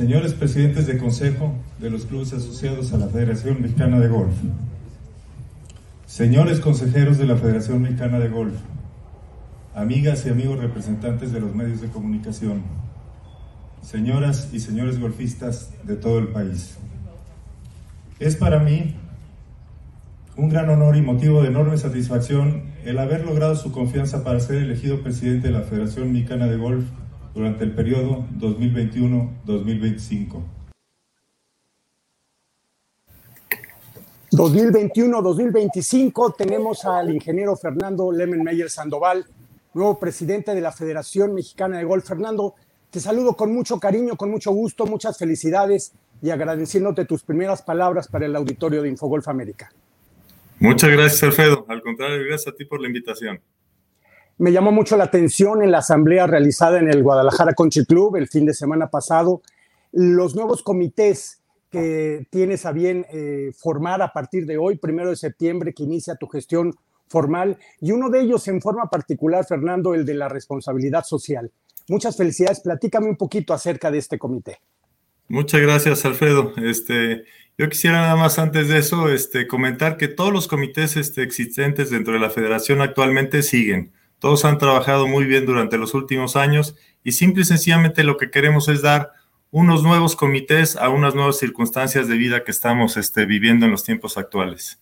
señores presidentes de consejo de los clubes asociados a la Federación Mexicana de Golf, señores consejeros de la Federación Mexicana de Golf, amigas y amigos representantes de los medios de comunicación, señoras y señores golfistas de todo el país. Es para mí un gran honor y motivo de enorme satisfacción el haber logrado su confianza para ser elegido presidente de la Federación Mexicana de Golf durante el periodo 2021-2025. 2021-2025 tenemos al ingeniero Fernando Lemenmeyer Sandoval, nuevo presidente de la Federación Mexicana de Golf. Fernando, te saludo con mucho cariño, con mucho gusto, muchas felicidades y agradeciéndote tus primeras palabras para el auditorio de Infogolf América. Muchas gracias, Alfredo. Al contrario, gracias a ti por la invitación. Me llamó mucho la atención en la asamblea realizada en el Guadalajara Country Club el fin de semana pasado, los nuevos comités que tienes a bien eh, formar a partir de hoy, primero de septiembre, que inicia tu gestión formal, y uno de ellos en forma particular, Fernando, el de la responsabilidad social. Muchas felicidades. Platícame un poquito acerca de este comité. Muchas gracias, Alfredo. Este, yo quisiera nada más antes de eso este, comentar que todos los comités este, existentes dentro de la federación actualmente siguen. Todos han trabajado muy bien durante los últimos años y simple y sencillamente lo que queremos es dar unos nuevos comités a unas nuevas circunstancias de vida que estamos este, viviendo en los tiempos actuales.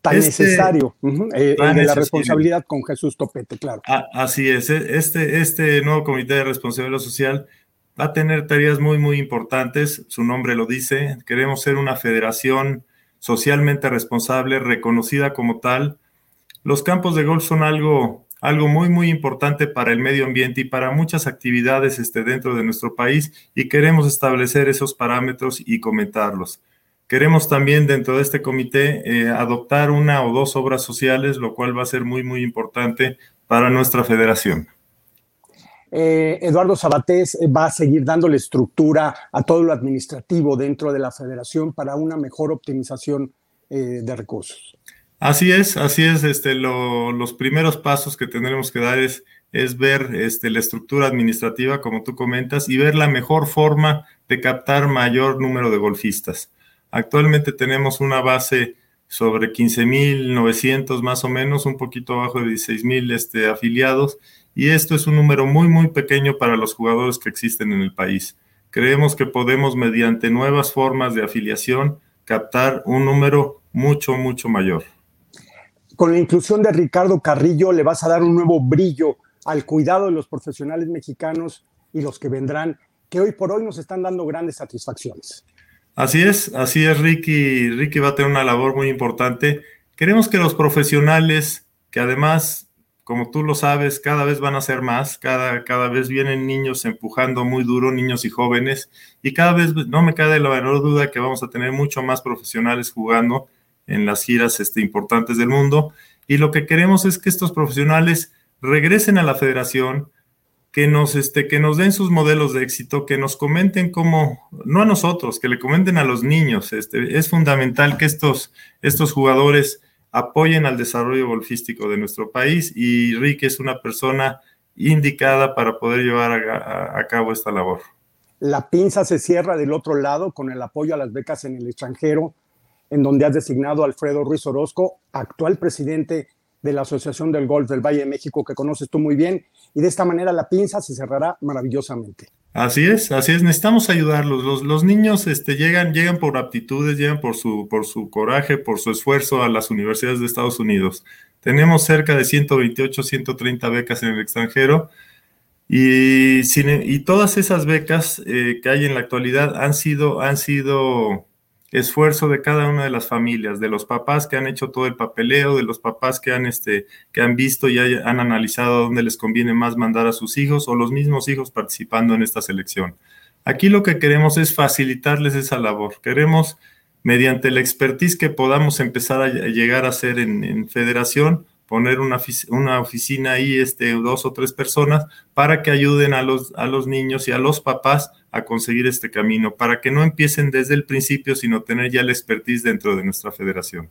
Tan este necesario, eh, de la responsabilidad con Jesús Topete, claro. así es, e, este, este nuevo comité de responsabilidad social va a tener tareas muy, muy importantes, su nombre lo dice, queremos ser una federación socialmente responsable, reconocida como tal. Los campos de golf son algo algo muy, muy importante para el medio ambiente y para muchas actividades este, dentro de nuestro país y queremos establecer esos parámetros y comentarlos. Queremos también dentro de este comité eh, adoptar una o dos obras sociales, lo cual va a ser muy, muy importante para nuestra federación. Eh, Eduardo Sabatés eh, va a seguir dándole estructura a todo lo administrativo dentro de la federación para una mejor optimización de recursos. Así es, así es. Este, los primeros pasos que tendremos que dar es, es ver este, la estructura administrativa, como tú comentas, y ver la mejor forma de captar mayor número de golfistas. Actualmente tenemos una base sobre 15.900 más o menos, un poquito abajo de 16.000 este, afiliados, y esto es un número muy, muy pequeño para los jugadores que existen en el país. Creemos que podemos, mediante nuevas formas de afiliación, captar un número mucho, mucho mayor con la inclusión de Ricardo Carrillo le vas a dar un nuevo brillo al cuidado de los profesionales mexicanos y los que vendrán, que hoy por hoy nos están dando grandes satisfacciones. Así es, así es, Ricky. Ricky va a tener una labor muy importante. Queremos que los profesionales, que además, como tú lo sabes, cada vez van a ser más, cada, cada vez vienen niños empujando muy duro, niños y jóvenes, y cada vez no me cabe la menor duda que vamos a tener mucho más profesionales jugando en las giras este, importantes del mundo. Y lo que queremos es que estos profesionales regresen a la federación, que nos, este, que nos den sus modelos de éxito, que nos comenten cómo, no a nosotros, que le comenten a los niños. Este, es fundamental que estos, estos jugadores apoyen al desarrollo golfístico de nuestro país y Rick es una persona indicada para poder llevar a cabo esta labor. La pinza se cierra del otro lado con el apoyo a las becas en el extranjero en donde has designado a Alfredo Ruiz Orozco, actual presidente de la Asociación del Golf del Valle de México, que conoces tú muy bien, y de esta manera la pinza se cerrará maravillosamente. Así es, así es, necesitamos ayudarlos. Los, niños este, llegan, llegan por aptitudes, llegan por su, coraje, por su esfuerzo a las universidades de Estados Unidos. Tenemos cerca de 128, 130 becas en el extranjero y, y todas esas becas eh, que hay en la actualidad han sido, han sido esfuerzo de cada una de las familias, de los papás que han hecho todo el papeleo, de los papás que han, este, que han visto y han analizado dónde les conviene más mandar a sus hijos o los mismos hijos participando en esta selección. Aquí lo que queremos es facilitarles esa labor. Queremos, mediante la expertise que podamos empezar a llegar a hacer en, en federación, poner una, una, oficina ahí, este, dos o tres personas, para que ayuden a los, a los niños y a los papás a conseguir este camino, para que no empiecen desde el principio, sino tener ya la expertise dentro de nuestra federación.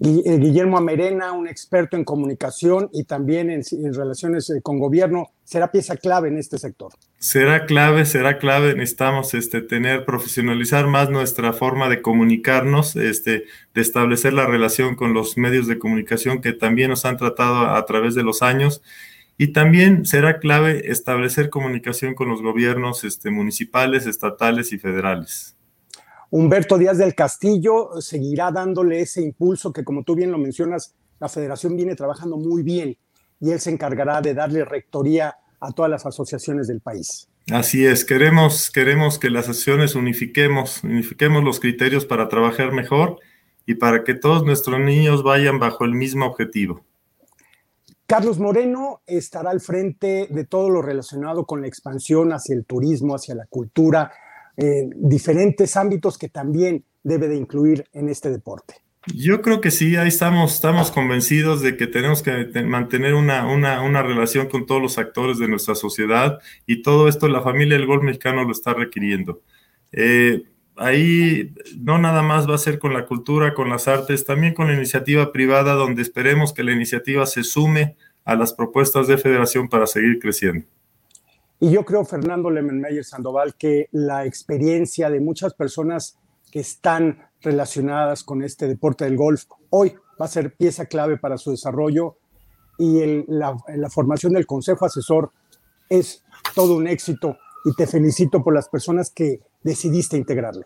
Eh, Guillermo Amerena, un experto en comunicación y también en, relaciones eh, con gobierno, será pieza clave en este sector. Será clave, será clave. Necesitamos este, tener, profesionalizar más nuestra forma de comunicarnos, este, de establecer la relación con los medios de comunicación que también nos han tratado a, través de los años. Y también será clave establecer comunicación con los gobiernos este, municipales, estatales y federales. Humberto Díaz del Castillo seguirá dándole ese impulso que, como tú bien lo mencionas, la federación viene trabajando muy bien y él se encargará de darle rectoría a todas las asociaciones del país. Así es, queremos, queremos que las asociaciones unifiquemos, unifiquemos los criterios para trabajar mejor y para que todos nuestros niños vayan bajo el mismo objetivo. Carlos Moreno estará al frente de todo lo relacionado con la expansión hacia el turismo, hacia la cultura, diferentes ámbitos que también debe de incluir en este deporte. Yo creo que sí, ahí estamos, estamos convencidos de que tenemos que mantener una, una, una, relación con todos los actores de nuestra sociedad y todo esto la familia del golf mexicano lo está requiriendo. Eh, ahí no nada más va a ser con la cultura, con las artes, también con la iniciativa privada, donde esperemos que la iniciativa se sume a las propuestas de federación para seguir creciendo. Y yo creo, Fernando Lemenmeyer Sandoval, que la experiencia de muchas personas que están relacionadas con este deporte del golf hoy va a ser pieza clave para su desarrollo y la, la formación del consejo asesor es todo un éxito y te felicito por las personas que decidiste integrarlo.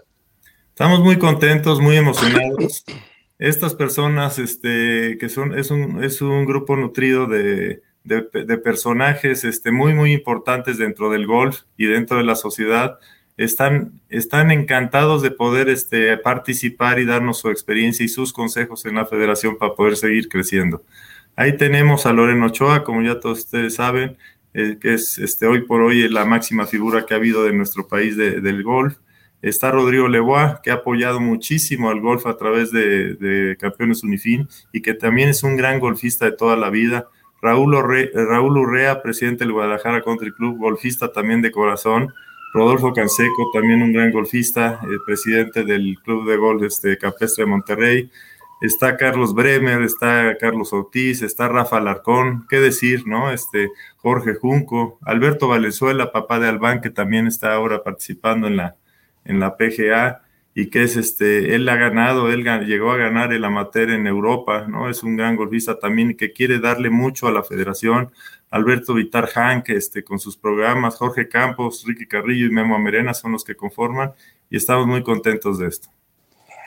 Estamos muy contentos, muy emocionados. Estas personas, este, que son, es un, es un grupo nutrido de, de, personajes este, muy, muy importantes dentro del golf y dentro de la sociedad. Están, están encantados de poder este, participar y darnos su experiencia y sus consejos en la federación para poder seguir creciendo. Ahí tenemos a Loreno Ochoa, como ya todos ustedes saben, eh, que es este, hoy por hoy la máxima figura que ha habido de nuestro país del golf. Está Rodrigo Lebois, que ha apoyado muchísimo al golf a través de, de Campeones Unifin y que también es un gran golfista de toda la vida. Raúl, Urrea, presidente del Guadalajara Country Club, golfista también de corazón. Rodolfo Canseco, también un gran golfista, el presidente del Club de Golf este, Capestre de Monterrey. Está Carlos Bremer, está Carlos Ortiz, está Rafa Alarcón, qué decir, ¿no? Este, Jorge Junco, Alberto Valenzuela, papá de Albán, que también está ahora participando en la, en la PGA y que es este, él ha ganado, él llegó a ganar el amateur en Europa, ¿no? Es un gran golfista también que quiere darle mucho a la federación. Alberto Vitar Hank, este, con sus programas, Jorge Campos, Ricky Carrillo y Memo Amerena son los que conforman y estamos muy contentos de esto.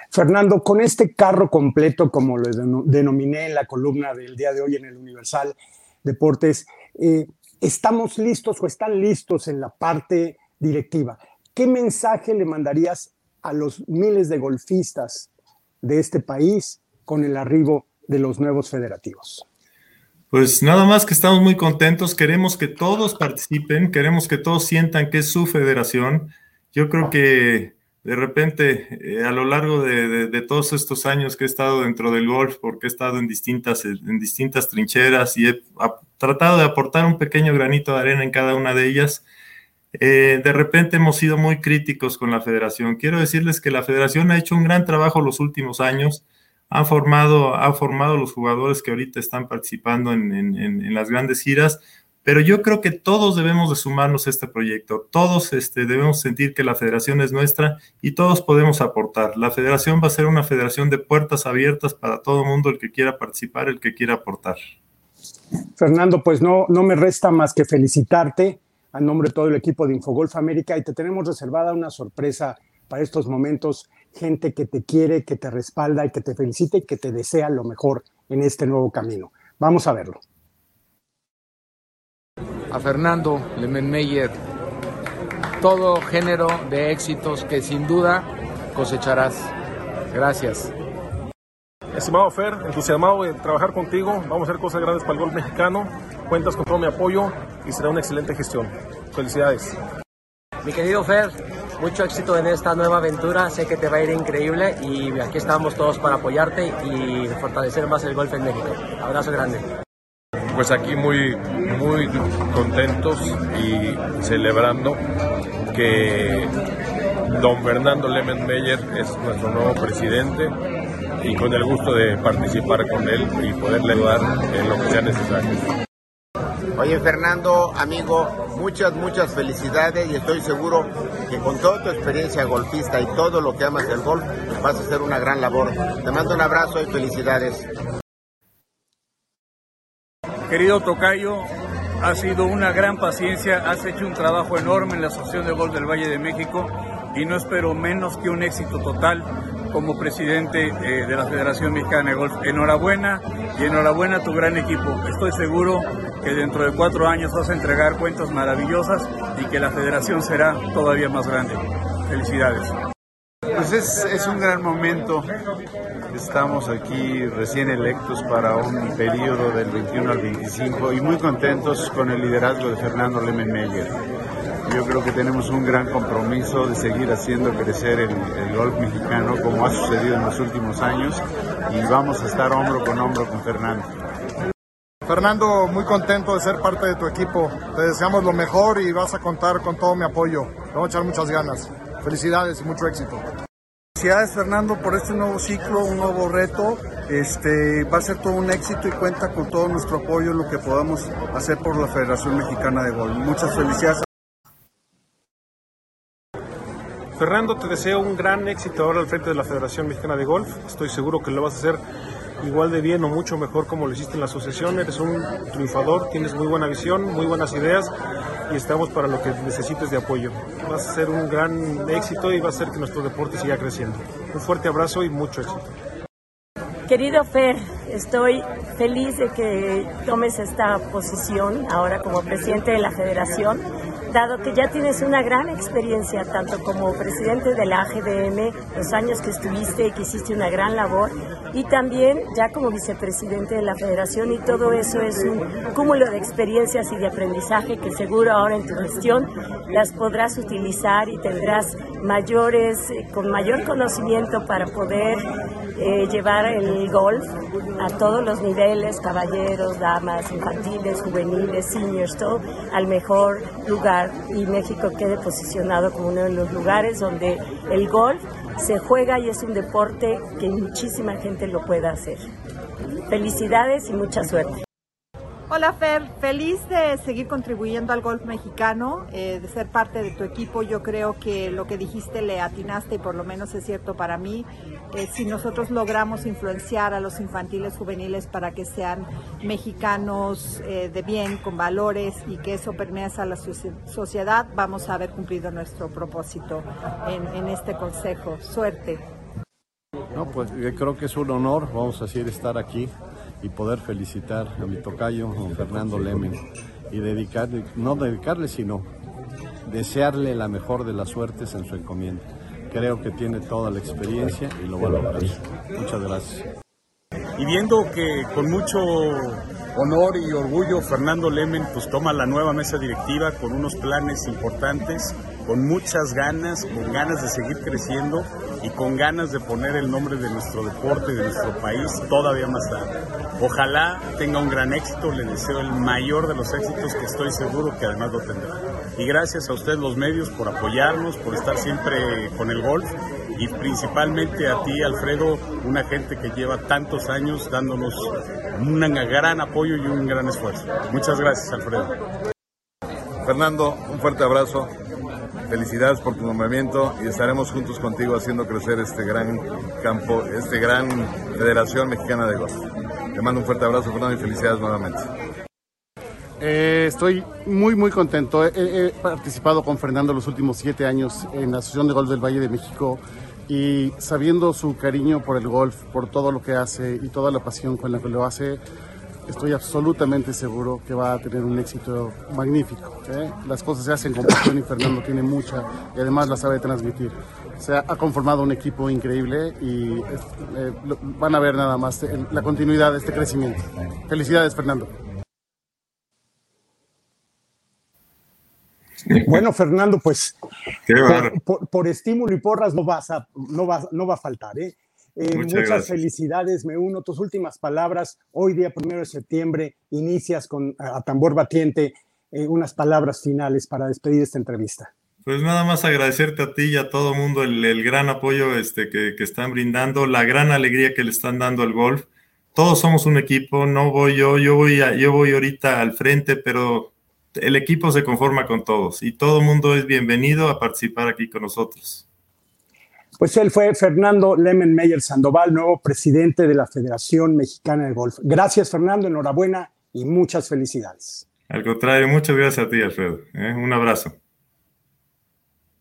Fernando, con este carro completo, como lo denominé en la columna del día de hoy en el Universal Deportes, eh, ¿estamos listos o están listos en la parte directiva? ¿Qué mensaje le mandarías a los miles de golfistas de este país con el arribo de los nuevos federativos? Pues nada más que estamos muy contentos, queremos que todos participen, queremos que todos sientan que es su federación. Yo creo que de repente, eh, a lo largo de, todos estos años que he estado dentro del golf, porque he estado en distintas, en distintas trincheras y he tratado de aportar un pequeño granito de arena en cada una de ellas, eh, de repente hemos sido muy críticos con la federación. Quiero decirles que la federación ha hecho un gran trabajo los últimos años, ha formado, ha formado los jugadores que ahorita están participando en, las grandes giras, pero yo creo que todos debemos de sumarnos a este proyecto, todos este, debemos sentir que la federación es nuestra y todos podemos aportar. La federación va a ser una federación de puertas abiertas para todo mundo, el que quiera participar, el que quiera aportar. Fernando, pues no, no me resta más que felicitarte a nombre de todo el equipo de Infogolf América y te tenemos reservada una sorpresa para estos momentos, gente que te quiere, que te respalda y que te felicita y que te desea lo mejor en este nuevo camino. Vamos a verlo. A Fernando Lemenmeyer, todo género de éxitos que sin duda cosecharás. Gracias. Estimado Fer, entusiasmado de trabajar contigo, vamos a hacer cosas grandes para el golf mexicano Cuentas con todo mi apoyo y será una excelente gestión. Felicidades. Mi querido Fer, mucho éxito en esta nueva aventura. Sé que te va a ir increíble y aquí estamos todos para apoyarte y fortalecer más el golf en México. Abrazo grande. Pues aquí muy, muy contentos y celebrando que don Fernando Lemenmeyer es nuestro nuevo presidente y con el gusto de participar con él y poderle ayudar en lo que sea necesario. Oye Fernando, amigo, muchas, muchas felicidades y estoy seguro que con toda tu experiencia golfista y todo lo que amas del golf, vas a hacer una gran labor. Te mando un abrazo y felicidades. Querido Tocayo, ha sido una gran paciencia, has hecho un trabajo enorme en la Asociación de Golf del Valle de México y no espero menos que un éxito total como presidente eh, de la Federación Mexicana de Golf. Enhorabuena y enhorabuena a tu gran equipo. Estoy seguro que dentro de cuatro años vas a entregar cuentas maravillosas y que la federación será todavía más grande. Felicidades. Pues es, es un gran momento. Estamos aquí recién electos para un periodo del 21 al 25 y muy contentos con el liderazgo de Fernando Lemenmeyer. Yo creo que tenemos un gran compromiso de seguir haciendo crecer el, el, golf mexicano como ha sucedido en los últimos años y vamos a estar hombro con hombro con Fernando. Fernando, muy contento de ser parte de tu equipo. Te deseamos lo mejor y vas a contar con todo mi apoyo. Te vamos a echar muchas ganas. Felicidades y mucho éxito. Felicidades Fernando por este nuevo ciclo, un nuevo reto. Este va a ser todo un éxito y cuenta con todo nuestro apoyo en lo que podamos hacer por la Federación Mexicana de Golf. Muchas felicidades. Fernando, te deseo un gran éxito ahora al frente de la Federación Mexicana de Golf. Estoy seguro que lo vas a hacer igual de bien o mucho mejor como lo hiciste en la asociación. Eres un triunfador, tienes muy buena visión, muy buenas ideas y estamos para lo que necesites de apoyo. Vas a ser un gran éxito y va a hacer que nuestro deporte siga creciendo. Un fuerte abrazo y mucho éxito. Querido Fer, estoy feliz de que tomes esta posición ahora como presidente de la federación, dado que ya tienes una gran experiencia tanto como presidente de la AGDM, los años que estuviste y que hiciste una gran labor, y también ya como vicepresidente de la federación y todo eso es un cúmulo de experiencias y de aprendizaje que seguro ahora en tu gestión las podrás utilizar y tendrás mayores, con mayor conocimiento para poder eh, llevar el golf a todos los niveles, caballeros, damas, infantiles, juveniles, seniors, todo al mejor lugar y México quede posicionado como uno de los lugares donde el golf se juega y es un deporte que muchísima gente lo pueda hacer. Felicidades y mucha suerte. Hola Fer, feliz de seguir contribuyendo al golf mexicano, eh, de ser parte de tu equipo. Yo creo que lo que dijiste le atinaste y por lo menos es cierto para mí. Eh, si nosotros logramos influenciar a los infantiles juveniles para que sean mexicanos eh, de bien, con valores y que eso permea a la sociedad, vamos a haber cumplido nuestro propósito en, en este consejo. Suerte. No, pues yo creo que es un honor, vamos a decir, estar aquí y poder felicitar a mi tocayo, don Fernando Lemen, y dedicarle, no dedicarle, sino desearle la mejor de las suertes en su encomienda. Creo que tiene toda la experiencia y lo va. Muchas gracias. Y viendo que con mucho honor y orgullo Fernando Lemen pues toma la nueva mesa directiva con unos planes importantes, con muchas ganas, con ganas de seguir creciendo y con ganas de poner el nombre de nuestro deporte y de nuestro país todavía más tarde. Ojalá tenga un gran éxito, le deseo el mayor de los éxitos que estoy seguro que además lo tendrá. Y gracias a ustedes los medios por apoyarnos, por estar siempre con el golf y principalmente a ti Alfredo, una gente que lleva tantos años dándonos un gran apoyo y un gran esfuerzo. Muchas gracias Alfredo. Fernando, un fuerte abrazo, felicidades por tu nombramiento y estaremos juntos contigo haciendo crecer este gran campo, este gran Federación Mexicana de Golf. Te mando un fuerte abrazo, Fernando, y felicidades nuevamente. Eh, estoy muy, muy contento. He, he, participado con Fernando los últimos siete años en la Asociación de Golf del Valle de México y sabiendo su cariño por el golf, por todo lo que hace y toda la pasión con la que lo hace, estoy absolutamente seguro que va a tener un éxito magnífico. ¿eh? Las cosas se hacen con pasión y Fernando tiene mucha y además la sabe transmitir. Se ha conformado un equipo increíble y eh, van a ver nada más la continuidad de este crecimiento. Felicidades, Fernando. Bueno, Fernando, pues por, por, por, estímulo y porras no, vas a, no, va, no va a faltar. ¿eh? Eh, muchas, muchas felicidades, me uno. Tus últimas palabras, hoy día primero de septiembre, inicias con a, tambor batiente eh, unas palabras finales para despedir esta entrevista. Pues nada más agradecerte a ti y a todo mundo el, gran apoyo este, que, que, están brindando, la gran alegría que le están dando al golf. Todos somos un equipo, no voy yo, yo voy, a, yo voy ahorita al frente, pero el equipo se conforma con todos y todo el mundo es bienvenido a participar aquí con nosotros. Pues él fue Fernando Lemenmeyer Sandoval, nuevo presidente de la Federación Mexicana de Golf. Gracias, Fernando, enhorabuena y muchas felicidades. Al contrario, muchas gracias a ti, Alfredo. ¿eh? Un abrazo.